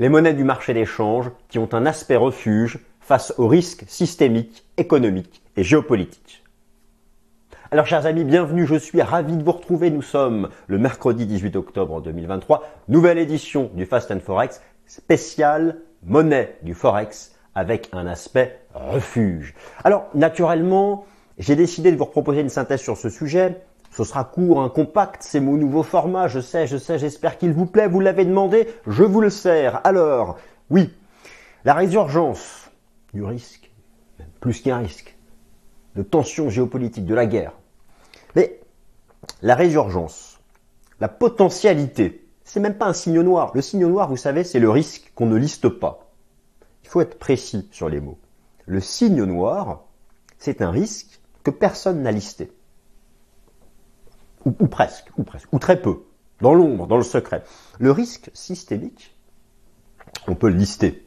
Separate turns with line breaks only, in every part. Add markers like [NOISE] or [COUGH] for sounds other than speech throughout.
les monnaies du marché d'échange qui ont un aspect refuge face aux risques systémiques, économiques et géopolitiques. Alors chers amis, bienvenue, je suis ravi de vous retrouver. Nous sommes le mercredi 18 octobre 2023, nouvelle édition du Fast Forex, spéciale monnaie du Forex avec un aspect refuge. Alors naturellement, j'ai décidé de vous proposer une synthèse sur ce sujet. Ce sera court, un compact, c'est mon nouveau format, je sais, je sais, j'espère qu'il vous plaît, vous l'avez demandé, je vous le sers. Alors, oui, la résurgence du risque, plus qu'un risque, de tensions géopolitiques, de la guerre, mais la résurgence, la potentialité, c'est même pas un signe noir. Le signe noir, vous savez, c'est le risque qu'on ne liste pas. Il faut être précis sur les mots. Le signe noir, c'est un risque que personne n'a listé. Ou, presque, ou presque, ou très peu, dans l'ombre, dans le secret. Le risque systémique, on peut le lister.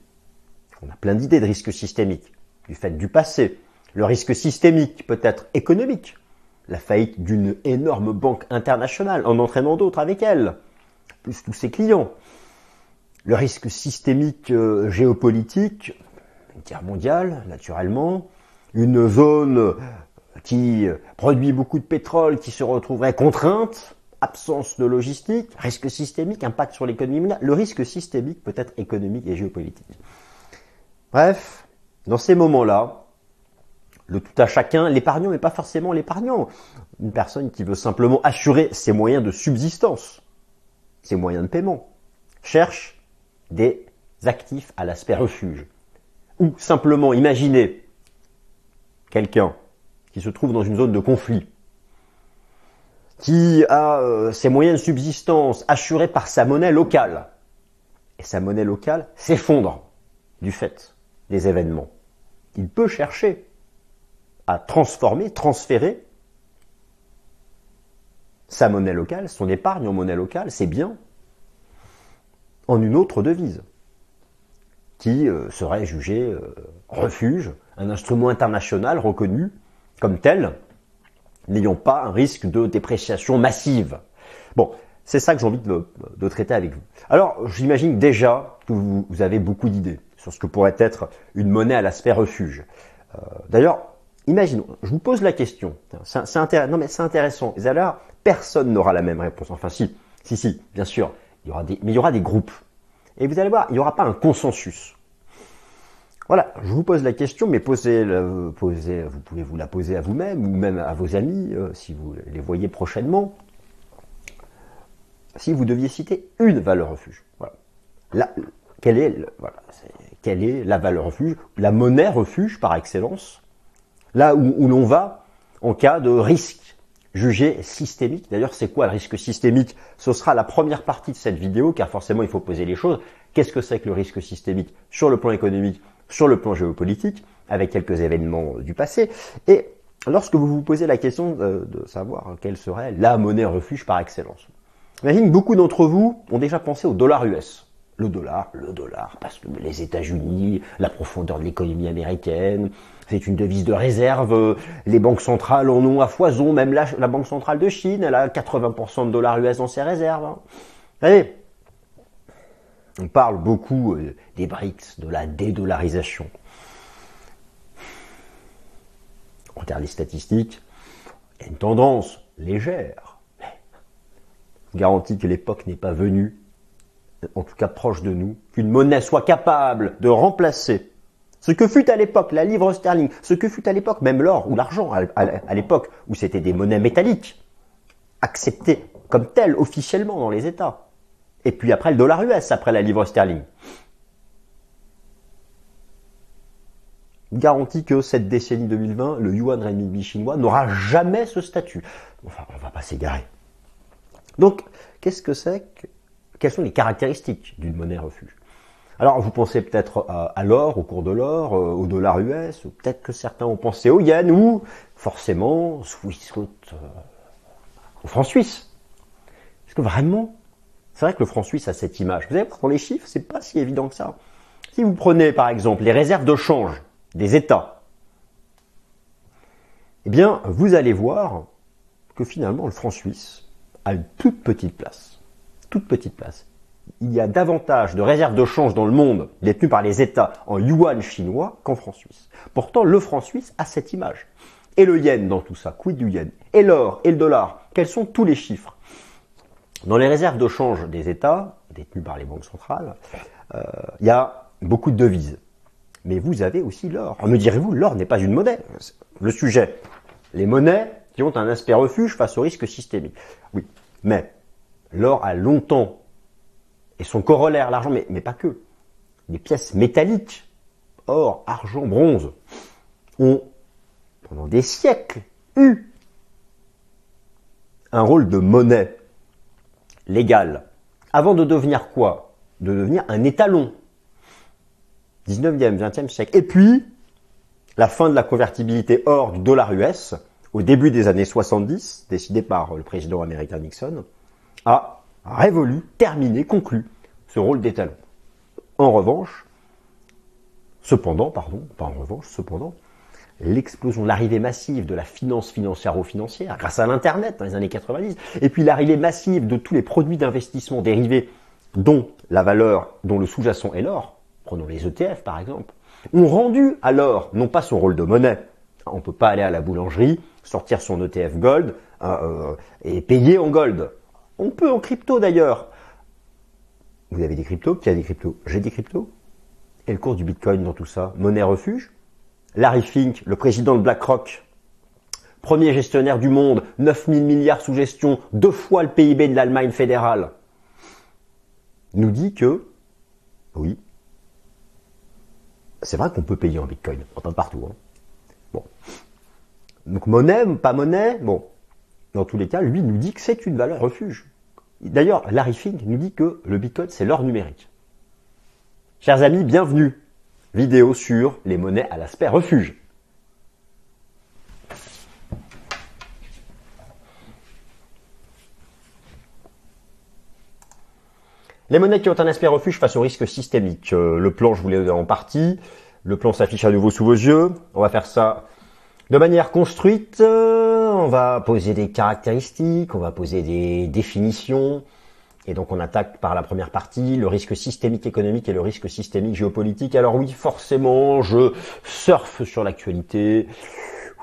On a plein d'idées de risques systémiques, du fait du passé. Le risque systémique peut être économique la faillite d'une énorme banque internationale en entraînant d'autres avec elle, plus tous ses clients. Le risque systémique euh, géopolitique, une guerre mondiale, naturellement, une zone qui produit beaucoup de pétrole qui se retrouverait contrainte, absence de logistique, risque systémique, impact sur l'économie mondiale. Le risque systémique peut être économique et géopolitique. Bref, dans ces moments-là, le tout à chacun, l'épargnant mais pas forcément l'épargnant. Une personne qui veut simplement assurer ses moyens de subsistance, ses moyens de paiement, cherche des actifs à l'aspect refuge. Ou simplement imaginer quelqu'un qui se trouve dans une zone de conflit, qui a euh, ses moyens de subsistance assurés par sa monnaie locale, et sa monnaie locale s'effondre du fait des événements. Il peut chercher à transformer, transférer sa monnaie locale, son épargne en monnaie locale, ses biens, en une autre devise, qui euh, serait jugée euh, refuge, un instrument international reconnu comme tel, n'ayant pas un risque de dépréciation massive. Bon, c'est ça que j'ai envie de, traiter avec vous. Alors, j'imagine déjà que vous, avez beaucoup d'idées sur ce que pourrait être une monnaie à l'aspect refuge. Euh, d'ailleurs, imaginons, je vous pose la question. C'est intéressant. Non mais c'est intéressant. Et alors, personne n'aura la même réponse. Enfin, si, si, si, bien sûr. Il y aura des, mais il y aura des groupes. Et vous allez voir, il n'y aura pas un consensus. Voilà, je vous pose la question, mais posez, posez vous pouvez vous la poser à vous-même ou même à vos amis euh, si vous les voyez prochainement. Si vous deviez citer une valeur refuge, voilà. La, quelle est, voilà, quelle est la valeur refuge, la monnaie refuge par excellence là où, l'on va en cas de risque jugé systémique? D'ailleurs, c'est quoi le risque systémique? Ce sera la première partie de cette vidéo, car forcément, il faut poser les choses. Qu'est-ce que c'est que le risque systémique sur le plan économique, sur le plan géopolitique, avec quelques événements du passé Et lorsque vous vous posez la question de, de savoir quelle serait la monnaie refuge par excellence, imagine beaucoup d'entre vous ont déjà pensé au dollar US le dollar, le dollar, parce que les États-Unis, la profondeur de l'économie américaine, c'est une devise de réserve. Les banques centrales en ont à foison, même la, Banque centrale de Chine, elle a 80% de dollars US dans ses réserves. Hein. On parle beaucoup euh, des BRICS, de la dédollarisation. On regarde les statistiques, il y a une tendance légère. Je garantis que l'époque n'est pas venue en tout cas proche de nous, qu'une monnaie soit capable de remplacer ce que fut à l'époque la livre sterling, ce que fut à l'époque même l'or ou l'argent, à l'époque où c'était des monnaies métalliques, acceptées comme telles officiellement dans les États. Et puis après le dollar US, après la livre sterling. Garantie que cette décennie 2020, le yuan renminbi chinois n'aura jamais ce statut. Enfin, on va pas s'égarer. Donc, qu'est-ce que c'est que quelles sont les caractéristiques d'une monnaie refuge? Alors vous pensez peut-être à, l'or, au cours de l'or, euh, au dollar US, peut-être que certains ont pensé au yen ou forcément euh, au franc suisse. Est-ce que vraiment C'est vrai que le franc suisse a cette image. Vous dans les chiffres, c'est pas si évident que ça. Si vous prenez par exemple les réserves de change des États, eh bien vous allez voir que finalement le franc suisse a une toute petite place toute petite place. il y a davantage de réserves de change dans le monde détenues par les États en yuan chinois qu'en franc suisse. Pourtant, le franc suisse a cette image. Et le yen dans tout ça, quid du yen? Et l'or et le dollar, quels sont tous les chiffres? Dans les réserves de change des États, détenues par les banques centrales, euh, il y a beaucoup de devises. Mais vous avez aussi l'or. Me direz-vous, l'or n'est pas une monnaie. Le sujet, les monnaies qui ont un aspect refuge face au risque systémique. Oui, mais l'or a longtemps, et son corollaire, l'argent, mais, mais pas que, les pièces métalliques, or, argent, bronze, ont, pendant des siècles, eu un rôle de monnaie légale, avant de devenir quoi? De devenir un étalon. 19e, 20e siècle. Et puis, la fin de la convertibilité or du dollar US, au début des années 70, décidé par le président américain Nixon, a révolu, terminé, conclu ce rôle d'étalon. En revanche, cependant, pardon, pas en revanche, cependant, l'explosion, l'arrivée massive de la finance financière-financière grâce à l'Internet dans les années 90, et puis l'arrivée massive de tous les produits d'investissement dérivés dont la valeur, dont le sous-jacent est l'or, prenons les ETF par exemple, ont rendu à l'or non pas son rôle de monnaie, on ne peut pas aller à la boulangerie, sortir son ETF Gold euh, euh, et payer en Gold. On peut en crypto d'ailleurs. Vous avez des cryptos? Qui a des cryptos? J'ai des cryptos? Et le cours du Bitcoin dans tout ça? Monnaie refuge? Larry Fink, le président de BlackRock, premier gestionnaire du monde, 9000 milliards sous gestion, deux fois le PIB de l'Allemagne fédérale, nous dit que, oui, c'est vrai qu'on peut payer en Bitcoin, enfin partout. Hein. Bon. Donc monnaie, pas monnaie, bon. Dans tous les cas, lui nous dit que c'est une valeur refuge. D'ailleurs, Larry Fink nous dit que le Bitcoin, c'est l'or numérique. Chers amis, bienvenue. Vidéo sur les monnaies à l'aspect refuge. Les monnaies qui ont un aspect refuge face au risque systémique. Euh, le plan, je vous l'ai en partie. Le plan s'affiche à nouveau sous vos yeux. On va faire ça de manière construite. Euh, on va poser des caractéristiques, on va poser des définitions. Et donc on attaque par la première partie le risque systémique économique et le risque systémique géopolitique. Alors oui, forcément, je surfe sur l'actualité.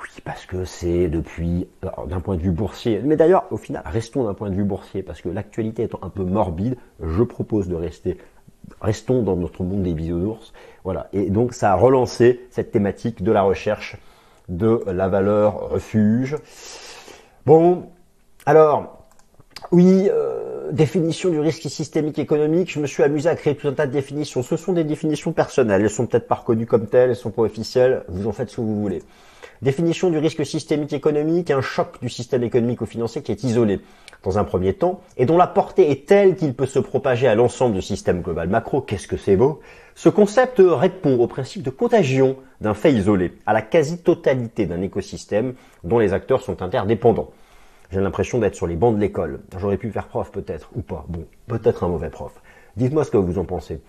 Oui, parce que c'est depuis, d'un point de vue boursier, mais d'ailleurs, au final, restons d'un point de vue boursier, parce que l'actualité étant un peu morbide, je propose de rester, restons dans notre monde des bisounours. Voilà. Et donc, ça a relancé cette thématique de la recherche de la valeur refuge. Bon, alors, oui, euh, définition du risque systémique économique, je me suis amusé à créer tout un tas de définitions. Ce sont des définitions personnelles, elles sont peut-être pas reconnues comme telles, elles sont pas officielles, vous en faites ce que vous voulez. Définition du risque systémique économique, un choc du système économique ou financier qui est isolé dans un premier temps et dont la portée est telle qu'il peut se propager à l'ensemble du système global macro. Qu'est-ce que c'est beau? Ce concept répond au principe de contagion d'un fait isolé, à la quasi-totalité d'un écosystème dont les acteurs sont interdépendants. J'ai l'impression d'être sur les bancs de l'école. J'aurais pu faire prof peut-être, ou pas. Bon, peut-être un mauvais prof. Dites-moi ce que vous en pensez.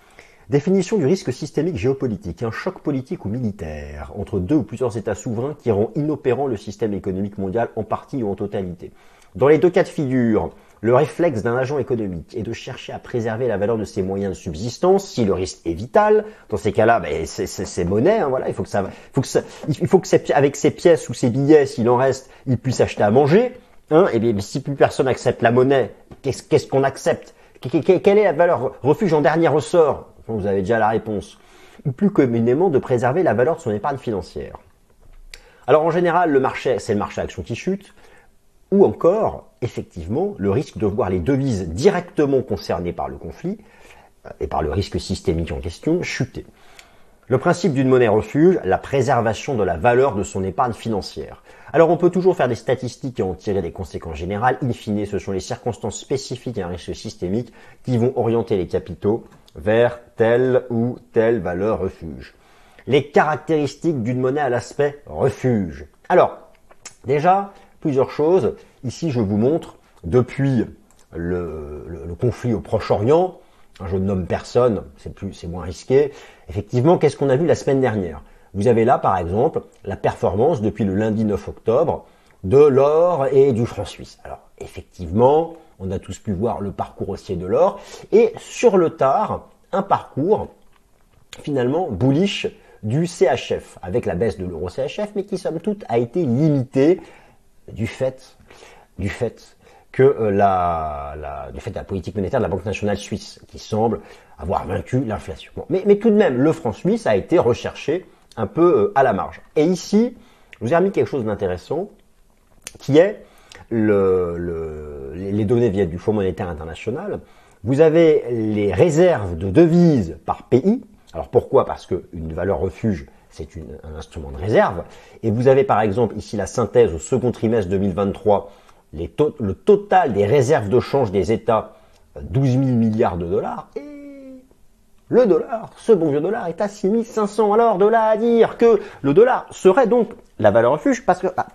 Définition du risque systémique géopolitique, un choc politique ou militaire entre deux ou plusieurs États souverains qui rend inopérant le système économique mondial en partie ou en totalité. Dans les deux cas de figure, le réflexe d'un agent économique est de chercher à préserver la valeur de ses moyens de subsistance si le risque est vital. Dans ces cas-là, ben, c'est monnaie. Hein, voilà, il faut que ça, faut que ça, il faut que avec ses pièces ou ses billets, s'il en reste, il puisse acheter à manger. Hein, et bien, si plus personne accepte la monnaie, qu'est-ce qu'on accepte? Quelle est la valeur refuge en dernier ressort? Vous avez déjà la réponse. Ou plus communément de préserver la valeur de son épargne financière. Alors en général, le marché, c'est le marché action qui chute, ou encore, effectivement, le risque de voir les devises directement concernées par le conflit euh, et par le risque systémique en question chuter. Le principe d'une monnaie refuge, la préservation de la valeur de son épargne financière. Alors on peut toujours faire des statistiques et en tirer des conséquences générales. In fine, ce sont les circonstances spécifiques à un risque systémique qui vont orienter les capitaux vers telle ou telle valeur refuge. Les caractéristiques d'une monnaie à l'aspect refuge. Alors, déjà, plusieurs choses. Ici, je vous montre, depuis le, conflit au Proche-Orient, je ne nomme personne, c'est plus, c'est moins risqué. Effectivement, qu'est-ce qu'on a vu la semaine dernière? Vous avez là, par exemple, la performance depuis le lundi 9 octobre de l'or et du franc suisse. Alors, effectivement, On a tous pu voir le parcours haussier de l'or. Et sur le tard, un parcours finalement bullish du CHF, avec la baisse de l'euro CHF, mais qui somme toute a été limité du fait, du fait que euh, la, la, du fait de la politique monétaire de la Banque nationale suisse, qui semble avoir vaincu l'inflation. mais, tout de même, le franc suisse a été recherché un peu euh, à la marge. Et ici, je vous ai remis quelque chose d'intéressant, qui est le, le, les données viennent du Fonds monétaire international. Vous avez les réserves de devises par pays. Alors pourquoi? Parce qu'une valeur refuge, c'est un instrument de réserve. Et vous avez par exemple ici la synthèse au second trimestre 2023 le total des réserves de change des États, 12 000 milliards de dollars, le dollar, ce bon vieux dollar, est à 6 500. Alors, de là à dire que le dollar serait donc la valeur refuge, parce que bah,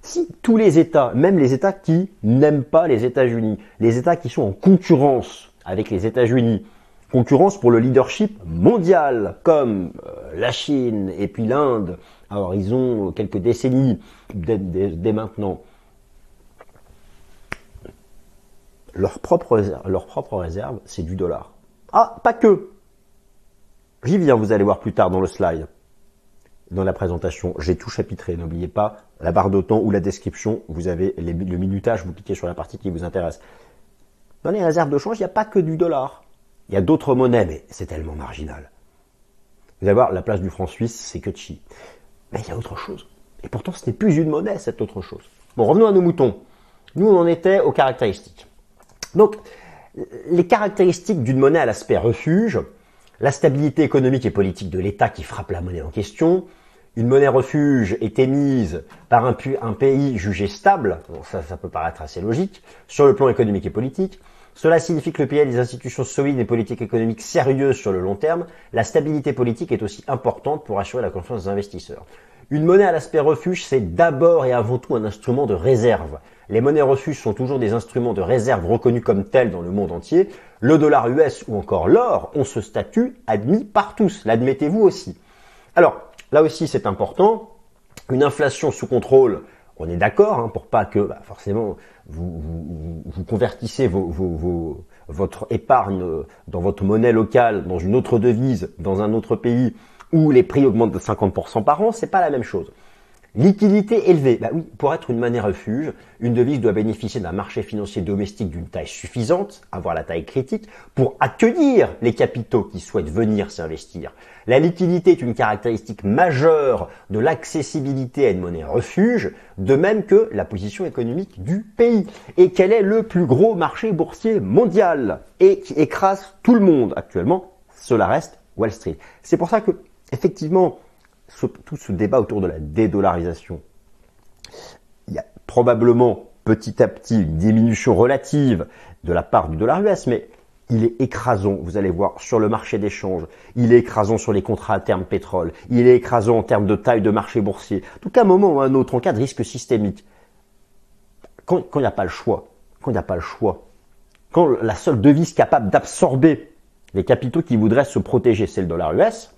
si tous les États, même les États qui n'aiment pas les États-Unis, les États qui sont en concurrence avec les États-Unis, concurrence pour le leadership mondial, comme euh, la Chine et puis l'Inde, ils ont quelques décennies dès maintenant, leur propre réserve, c'est du dollar. Ah, pas que. J'y viens, vous allez voir plus tard dans le slide. Dans la présentation, j'ai tout chapitré. N'oubliez pas la barre de temps ou la description. Vous avez le minutage, vous cliquez sur la partie qui vous intéresse. Dans les réserves de change, il n'y a pas que du dollar. Il y a d'autres monnaies, mais c'est tellement marginal. Vous allez voir, la place du franc suisse, c'est que chi. Mais il y a autre chose. Et pourtant, ce n'est plus une monnaie, cette autre chose. Bon, revenons à nos moutons. Nous, on en était aux caractéristiques. Donc, les caractéristiques d'une monnaie à l'aspect refuge, la stabilité économique et politique de l'État qui frappe la monnaie en question, une monnaie refuge est émise par un, pays jugé stable, ça, ça peut paraître assez logique, sur le plan économique et politique, cela signifie que le pays a des institutions solides et politiques économiques sérieuses sur le long terme. La stabilité politique est aussi importante pour assurer la confiance des investisseurs. Une monnaie à l'aspect refuge, c'est d'abord et avant tout un instrument de réserve. Les monnaies refuges sont toujours des instruments de réserve reconnus comme tels dans le monde entier. Le dollar US ou encore l'or ont ce statut admis par tous. L'admettez-vous aussi. Alors, là aussi c'est important. Une inflation sous contrôle, on est d'accord, hein, pour pas que bah, forcément vous, vous, convertissez votre épargne dans votre monnaie locale, dans une autre devise, dans un autre pays, où les prix augmentent de 50% par an, c'est pas la même chose. Liquidité élevée. Bah oui, pour être une monnaie refuge, une devise doit bénéficier d'un marché financier domestique d'une taille suffisante, avoir la taille critique, pour accueillir les capitaux qui souhaitent venir s'investir. La liquidité est une caractéristique majeure de l'accessibilité à une monnaie refuge, de même que la position économique du pays. Et quel est le plus gros marché boursier mondial et qui écrase tout le monde actuellement? Cela reste Wall Street. C'est pour ça que, effectivement, tout ce débat autour de la dédollarisation, il y a probablement petit à petit une diminution relative de la part du dollar US, mais il est écrasant, vous allez voir, sur le marché d'échange, il est écrasant sur les contrats à terme pétrole, il est écrasant en termes de taille de marché boursier. tout cas, un moment ou un autre, en cas de risque systémique, quand il n'y a pas le choix, quand il n'y a pas le choix, quand la seule devise capable d'absorber les capitaux qui voudraient se protéger, c'est le dollar US,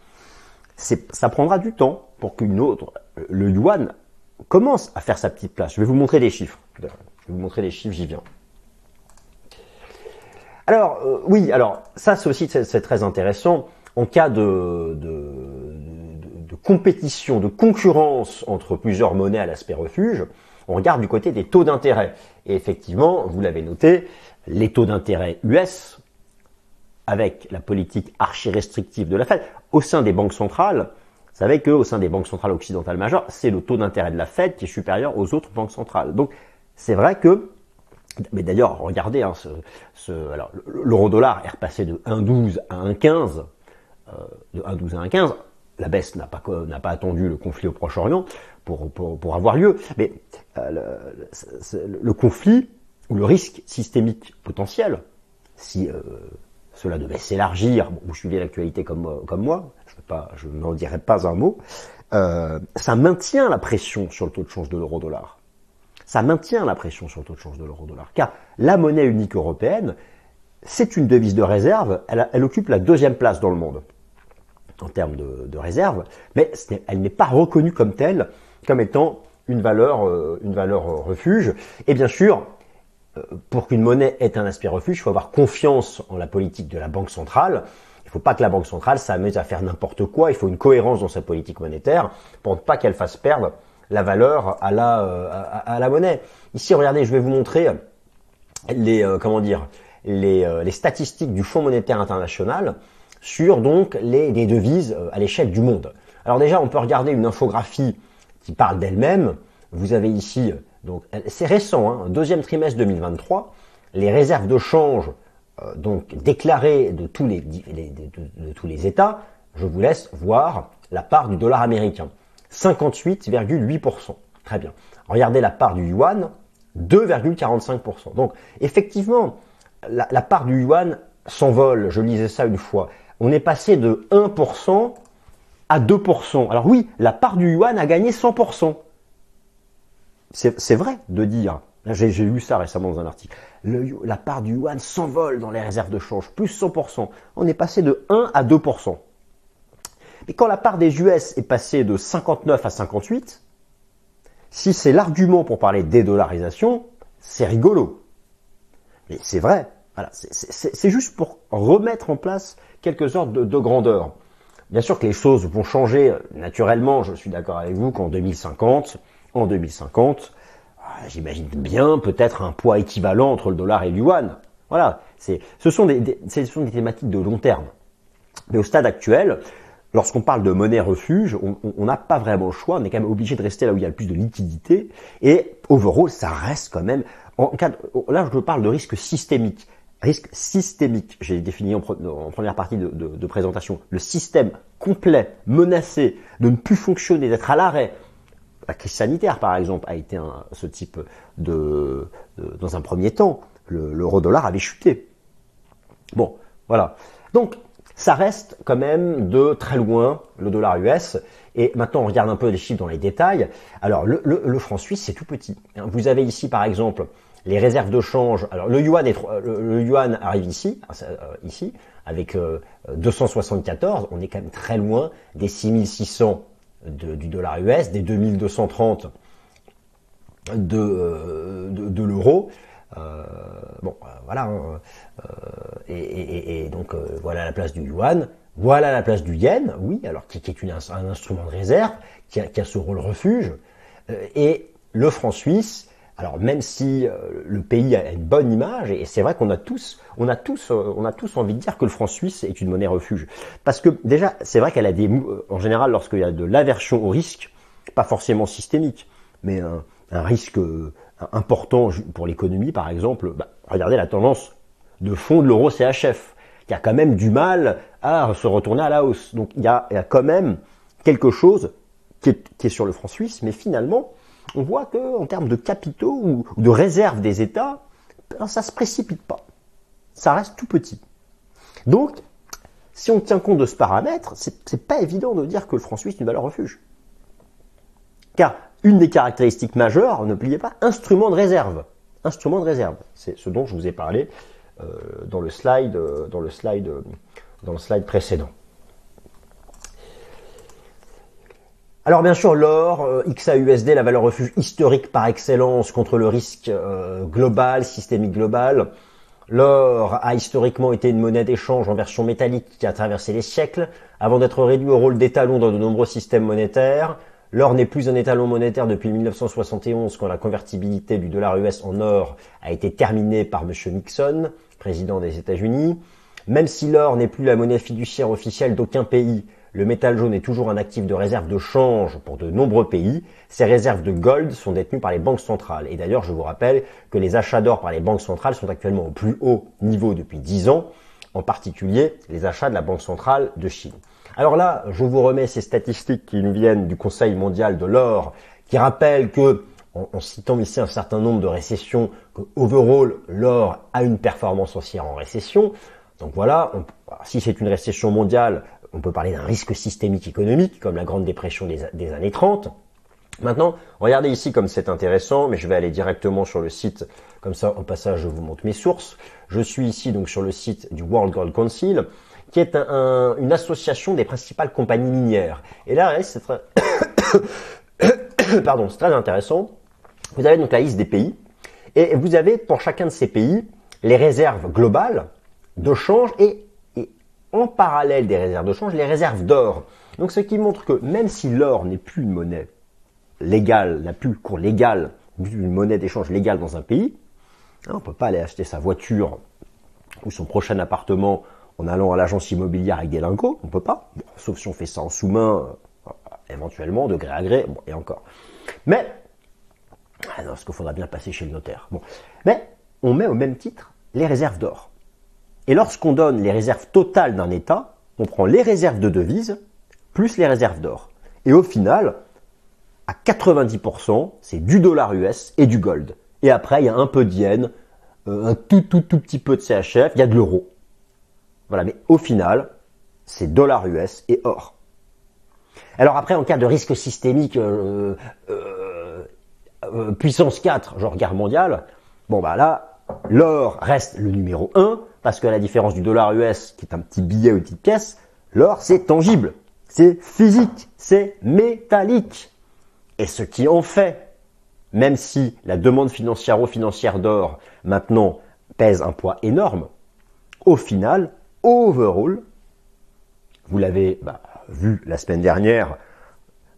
ça prendra du temps pour qu'une autre, le yuan, commence à faire sa petite place. Je vais vous montrer des chiffres. Je vais vous montrer des chiffres, j'y viens. Alors, euh, oui, alors ça c'est aussi très intéressant. En cas de, de, compétition, de concurrence entre plusieurs monnaies à l'aspect refuge, on regarde du côté des taux d'intérêt. Et effectivement, vous l'avez noté, les taux d'intérêt US, avec la politique archi-restrictive de la Fed, au sein des banques centrales, vous savez qu'au sein des banques centrales occidentales majeures, c'est le taux d'intérêt de la Fed qui est supérieur aux autres banques centrales. Donc c'est vrai que, mais d'ailleurs, regardez, hein, l'euro-dollar est repassé de 1,12 à 1,15, euh, de 1,12 à 1,15. La baisse n'a pas, n'a pas attendu le conflit au Proche-Orient pour, pour, avoir lieu, mais euh, le, le, conflit ou le risque systémique potentiel, si euh, cela devait s'élargir, vous suivez l'actualité comme, euh, moi, je, n'en dirai pas un mot, euh, ça maintient la pression sur le taux de change de l'euro-dollar. Ça maintient la pression sur le taux de change de l'euro-dollar. Car la monnaie unique européenne, c'est une devise de réserve, elle, occupe la deuxième place dans le monde en termes de, de réserve, mais elle n'est pas reconnue comme telle, comme étant une valeur, euh, une valeur refuge. Et bien sûr, pour qu'une monnaie ait un aspect refuge, il faut avoir confiance en la politique de la Banque centrale. Il ne faut pas que la Banque centrale s'amuse à faire n'importe quoi. Il faut une cohérence dans sa politique monétaire pour ne pas qu'elle fasse perdre la valeur à la, à, la monnaie. Ici, regardez, je vais vous montrer les, comment dire, les, les, statistiques du Fonds monétaire international sur donc les, les devises à l'échelle du monde. Alors déjà, on peut regarder une infographie qui parle d'elle-même. Vous avez ici, donc c'est récent, hein, deuxième trimestre 2023, les réserves de change euh, donc déclarées de tous les, de, tous les États. Je vous laisse voir la part du dollar américain, 58,8%. Très bien. Regardez la part du yuan, 2,45%. Donc effectivement, la, la part du yuan s'envole. Je lisais ça une fois. On est passé de 1% à 2%. Alors oui, la part du yuan a gagné 100%. C'est vrai de dire, j'ai lu ça récemment dans un article, la part du yuan s'envole dans les réserves de change, plus 100%. On est passé de 1 à 2%. Mais quand la part des US est passée de 59 à 58, si c'est l'argument pour parler dédollarisation, c'est rigolo. Mais c'est vrai. Voilà, c'est juste pour remettre en place quelques ordres de grandeur. Bien sûr que les choses vont changer naturellement, je suis d'accord avec vous qu'en 2050, en 2050, ah, j'imagine bien peut-être un poids équivalent entre le dollar et le yuan. Voilà, ce, sont des, thématiques de long terme. Mais au stade actuel, lorsqu'on parle de monnaie refuge, on n'a pas vraiment le choix, on est quand même obligé de rester là où il y a le plus de liquidité. Et overall, ça reste quand même, en cas là je parle de risque systémique risque systémique. J'ai défini en, première partie de, présentation le système complet, menacé, de ne plus fonctionner, d'être à l'arrêt. La crise sanitaire, par exemple, a été ce type de, Dans un premier temps, l'euro-dollar avait chuté. Bon, voilà. Donc, ça reste quand même de très loin le dollar US. Et maintenant, on regarde un peu les chiffres dans les détails. Alors, le, franc suisse, c'est tout petit. Vous avez ici, par exemple, les réserves de change. Alors le yuan, le, yuan arrive ici, hein, euh, ici, avec 274. Euh, on est quand même très loin des 6600 du dollar US, des 2230 de, euh, de, l'euro. bon, voilà. Hein, et, donc voilà la place du yuan. Voilà la place du yen, oui, alors qui, est un instrument de réserve, qui a, qui a ce rôle refuge. et le franc suisse, alors même si euh, le pays a une bonne image, et c'est vrai qu'on a tous, on a tous, euh, on a tous envie de dire que le franc suisse est une monnaie refuge, parce que déjà c'est vrai qu'elle a des, euh, en général lorsqu'il y a de l'aversion au risque, pas forcément systémique, mais un, risque important pour l'économie par exemple, bah, regardez la tendance de fond de l'euro CHF, qui a quand même du mal à se retourner à la hausse. Donc il y a, quand même quelque chose qui est sur le franc suisse, mais finalement on voit que en termes de capitaux ou de réserves des États, ben, ça se précipite pas. Ça reste tout petit. Donc, si on tient compte de ce paramètre, c'est pas évident de dire que le franc suisse est une valeur refuge. Car une des caractéristiques majeures, n'oubliez pas, instrument de réserve. Instrument de réserve. C'est ce dont je vous ai parlé euh, euh, euh, dans le slide précédent. Alors bien sûr, l'or, euh, XAUSD, la valeur refuge historique par excellence contre le risque euh, global, systémique global. L'or a historiquement été une monnaie d'échange en version métallique qui a traversé les siècles, avant d'être réduit au rôle d'étalon dans de nombreux systèmes monétaires. L'or n'est plus un étalon monétaire depuis 1971 quand la convertibilité du dollar US en or a été terminée par M. Nixon, président des États-Unis. Même si l'or n'est plus la monnaie fiduciaire officielle d'aucun pays, le métal jaune est toujours un actif de réserve de change pour de nombreux pays. Ces réserves de gold sont détenues par les banques centrales. Et d'ailleurs, je vous rappelle que les achats d'or par les banques centrales sont actuellement au plus haut niveau depuis 10 ans, en particulier les achats de la Banque centrale de Chine. Alors là, je vous remets ces statistiques qui nous viennent du Conseil mondial de l'or, qui rappellent que, en, citant ici un certain nombre de récessions, que overall, l'or a une performance haussière en récession. Donc voilà, si c'est une récession mondiale, on peut parler d'un risque systémique économique, comme la Grande Dépression des, années 30. Maintenant, regardez ici comme c'est intéressant, mais je vais aller directement sur le site, comme ça en passage je vous montre mes sources. Je suis ici donc sur le site du World Gold Council, qui est une association des principales compagnies minières. Et là, c'est très... [COUGHS] Pardon, c'est très intéressant. Vous avez donc la liste des pays, Et vous avez pour chacun de ces pays les réserves globales de change et, et en parallèle des réserves de change, les réserves d'or. Donc ce qui montre que même si l'or n'est plus une monnaie légale, n'a plus le cours légal d'une monnaie d'échange légale dans un pays, hein, on ne peut pas aller acheter sa voiture ou son prochain appartement en allant à l'agence immobilière avec des lingots, on peut pas, sauf si on fait ça en sous-main, euh, éventuellement, de gré à gré, bon, et encore. Mais, ah non, qu'il faudra bien passer chez le notaire. Mais, on met au même titre les réserves d'or. Et lorsqu'on donne les réserves totales d'un État, on prend les réserves de devises plus les réserves d'or. Et au final, à 90%, c'est du dollar US et du gold. Et après, il y a un peu d'yen, euh, un tout tout tout petit peu de CHF, il y a de l'euro. Voilà, mais au final, c'est dollar US et or. Alors après, en cas de risque systémique euh, euh, euh puissance 4, genre guerre mondiale, bon bah là, l'or reste le numéro 1, parce que la différence du dollar US, qui est un petit billet ou une petite pièce, l'or c'est tangible, c'est physique, c'est métallique. Et ce qui en fait même si la demande financière-financière d'or maintenant pèse un poids énorme, au final, overall, vous l'avez bah, vu la semaine dernière,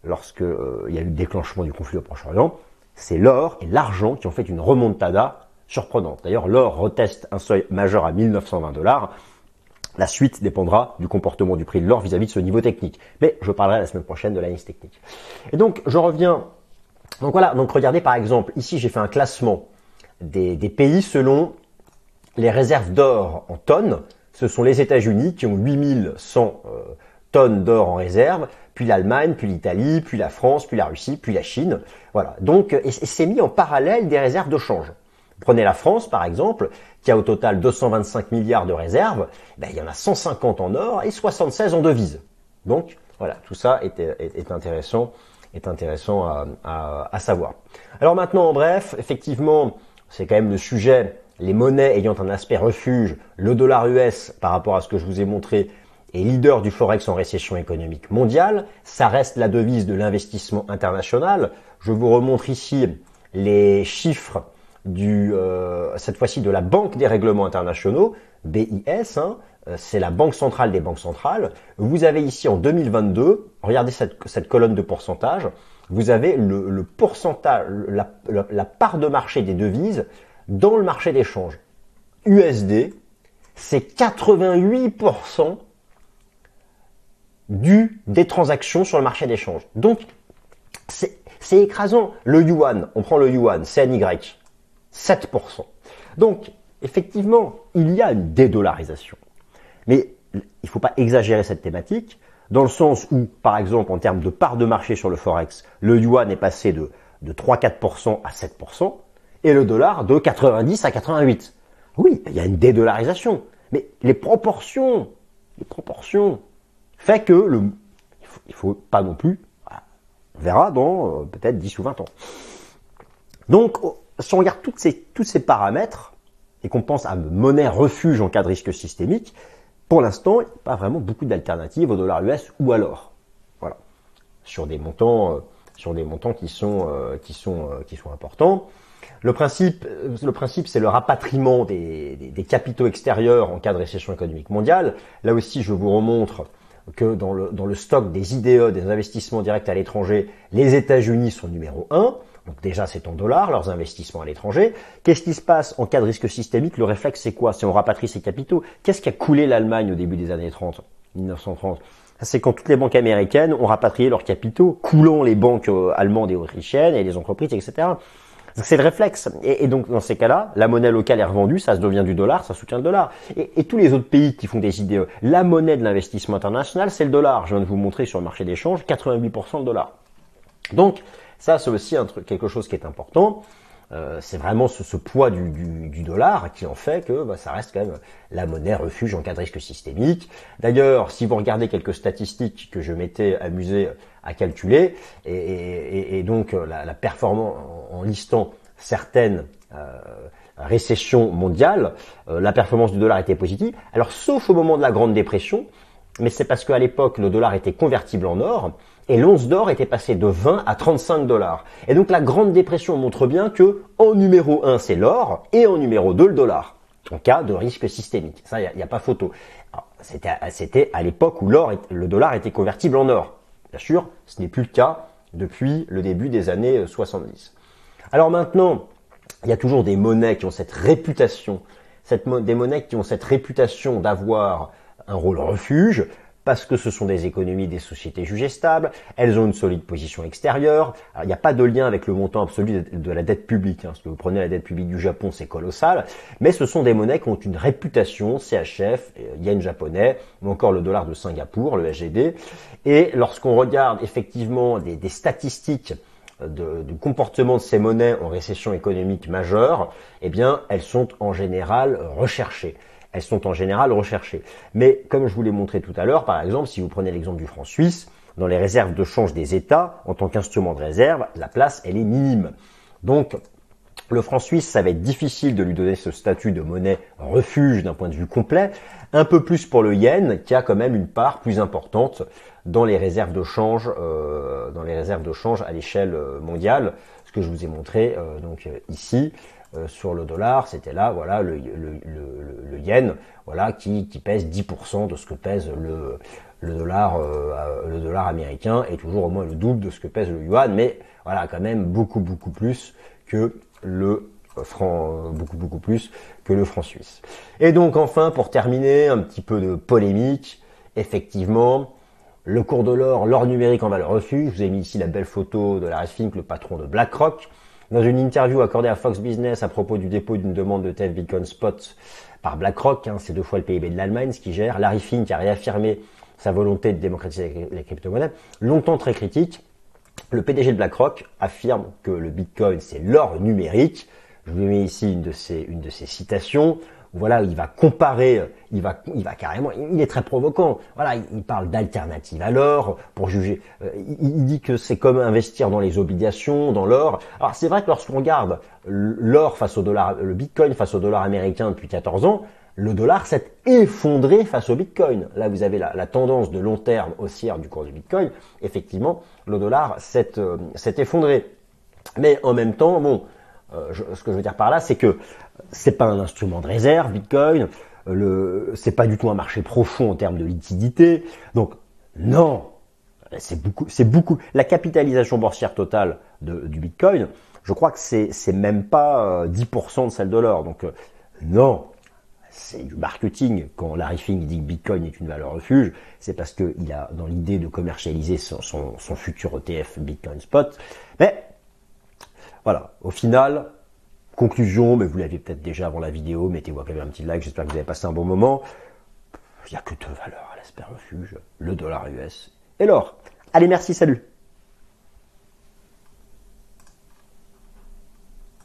lorsqu'il euh, y a eu le déclenchement du conflit au Proche-Orient, c'est l'or et l'argent qui ont fait une remontada surprenante. D'ailleurs, l'or reteste un seuil majeur à 1920 dollars. La suite dépendra du comportement du prix de l'or vis-à-vis de ce niveau technique. Mais je parlerai la semaine prochaine de l'analyse technique. Et donc, je reviens donc voilà, donc regardez par exemple, ici j'ai fait un classement des, pays selon les réserves d'or en tonnes. Ce sont les États-Unis qui ont 8100 euh, tonnes d'or en réserve, puis l'Allemagne, puis l'Italie, puis la France, puis la Russie, puis la Chine. Voilà. Donc, et, c'est mis en parallèle des réserves de change. Prenez la France par exemple, qui a au total 225 milliards de réserves. Ben, il y en a 150 en or et 76 en devises. Donc voilà, tout ça est, intéressant est intéressant à, savoir. Alors maintenant, en bref, effectivement, c'est quand même le sujet, les monnaies ayant un aspect refuge, le dollar US par rapport à ce que je vous ai montré est leader du forex en récession économique mondiale, ça reste la devise de l'investissement international. Je vous remontre ici les chiffres du, euh, cette fois-ci de la Banque des règlements internationaux, BIS, hein, euh, c'est la banque centrale des banques centrales. Vous avez ici en 2022, regardez cette, colonne de pourcentage, vous avez le, pourcentage, la, part de marché des devises dans le marché d'échange. USD, c'est 88% du, des transactions sur le marché d'échange. Donc, c'est écrasant. Le yuan, on prend le yuan, CNY, 7%. Donc, effectivement, il y a une dédollarisation. Mais il ne faut pas exagérer cette thématique, dans le sens où, par exemple, en termes de part de marché sur le Forex, le yuan est passé de, de 3-4% à 7%, et le dollar de 90 à 88. Oui, il y a une dédollarisation, mais les proportions, les proportions, fait que le, il faut, faut pas non plus, on verra dans euh, peut-être 10 ou 20 ans. Donc, si on regarde tous ces paramètres, et qu'on pense à monnaie refuge en cas de risque systémique, pour l'instant, il n'y a pas vraiment beaucoup d'alternatives au dollar US ou alors. Voilà. Sur des montants, euh, qui sont, euh, euh, importants. Le principe, le principe, c'est le rapatriement des, capitaux extérieurs en cas de récession économique mondiale. Là aussi, je vous remontre que dans le, dans le stock des IDE, des investissements directs à l'étranger, les États-Unis sont numéro 1. Donc déjà, c'est en dollars, leurs investissements à l'étranger. Qu'est-ce qui se passe en cas de risque systémique? Le réflexe, c'est quoi? C'est on rapatrie ses capitaux. Qu'est-ce qui a coulé l'Allemagne au début des années 30, 1930 c'est quand toutes les banques américaines ont rapatrié leurs capitaux, coulant les banques euh, allemandes et autrichiennes et les entreprises, etc. C'est le réflexe. Et, donc dans ces cas-là, la monnaie locale est revendue, ça se devient du dollar, ça soutient le dollar. Et, et tous les autres pays qui font des IDE, la monnaie de l'investissement international, c'est le dollar. Je viens de vous montrer sur le marché d'échange, 88% de dollar. Donc ça, c'est aussi un truc, quelque chose qui est important. Euh, c'est vraiment ce, poids du, dollar qui en fait que bah, ça reste quand même la monnaie refuge en cas de risque systémique. D'ailleurs, si vous regardez quelques statistiques que je m'étais amusé à calculer, et, donc euh, la, performance en, listant certaines euh, récessions mondiales, la performance du dollar était positive. Alors sauf au moment de la Grande Dépression, mais c'est parce qu'à l'époque, le dollar était convertible en or, et l'once d'or était passé de 20 à 35 dollars. Et donc la Grande Dépression montre bien que en numéro 1 c'est l'or, et en numéro 2 le dollar, en cas de risque systémique. Ça, il n'y a, pas photo. C'était à l'époque où l'or, le dollar était convertible en or. Bien sûr, ce n'est plus le cas depuis le début des années 70. Alors maintenant, il y a toujours des monnaies qui ont cette réputation, des monnaies qui ont cette réputation d'avoir un rôle refuge, parce que ce sont des économies des sociétés jugées stables, elles ont une solide position extérieure. il n'y a pas de lien avec le montant absolu de la dette publique. Hein. que vous prenez la dette publique du Japon, c'est colossal. Mais ce sont des monnaies qui ont une réputation, CHF, euh, yen japonais, ou encore le dollar de Singapour, le SGD. Et lorsqu'on regarde effectivement des, des statistiques du comportement de ces monnaies en récession économique majeure, eh bien, elles sont en général recherchées. Elles sont en général recherchées. Mais comme je vous l'ai montré tout à l'heure, par exemple, si vous prenez l'exemple du franc suisse, dans les réserves de change des États, en tant qu'instrument de réserve, la place, elle est minime. Donc, le franc suisse, ça va être difficile de lui donner ce statut de monnaie refuge d'un point de vue complet. Un peu plus pour le yen, qui a quand même une part plus importante dans les réserves de change, euh, dans les réserves de change à l'échelle euh, mondiale. Ce que je vous ai montré euh, donc ici sur le dollar, c'était là, voilà, le, yen, voilà, qui, pèse 10% de ce que pèse le, dollar, le dollar américain, et toujours au moins le double de ce que pèse le yuan, mais voilà, quand même beaucoup beaucoup plus que le franc, beaucoup beaucoup plus que le franc suisse. Et donc enfin, pour terminer, un petit peu de polémique, effectivement, le cours de l'or, l'or numérique en valeur refuge. Je vous ai mis ici la belle photo de Larry Fink, le patron de BlackRock. Dans une interview accordée à Fox Business à propos du dépôt d'une demande de TF Bitcoin Spot par BlackRock, hein, c'est deux fois le PIB de l'Allemagne, ce qui gère. Larry Fink a réaffirmé sa volonté de démocratiser les crypto-monnaies. Longtemps très critique, le PDG de BlackRock affirme que le Bitcoin c'est l'or numérique. Je vous mets ici une de ses, une de ses citations voilà, il va comparer, il va, il va carrément, il est très provoquant. Voilà, il, parle d'alternative à l'or pour juger. Euh, il, dit que c'est comme investir dans les obligations, dans l'or. Alors c'est vrai que lorsqu'on regarde l'or face au dollar, le Bitcoin face au dollar américain depuis 14 ans, le dollar s'est effondré face au Bitcoin. Là, vous avez la, tendance de long terme haussière du cours du Bitcoin. Effectivement, le dollar s'est euh, effondré. Mais en même temps, bon, euh, ce que je veux dire par là, c'est que c'est pas un instrument de réserve, Bitcoin. Le, c'est pas du tout un marché profond en termes de liquidité. Donc, non, c'est beaucoup, c'est beaucoup. La capitalisation boursière totale du Bitcoin, je crois que c'est, c'est même pas 10% euh, de celle de l'or. Donc, euh, non, c'est du marketing. Quand Larry Fink dit que Bitcoin est une valeur refuge, c'est parce qu'il a dans l'idée de commercialiser son, son, son futur ETF Bitcoin Spot. Mais voilà, au final, conclusion, mais vous l'aviez peut-être déjà avant la vidéo, mettez-moi quand même un petit like, j'espère que vous avez passé un bon moment. Il n'y a que deux valeurs à l'espère refuge, le dollar US et l'or. Allez, merci, salut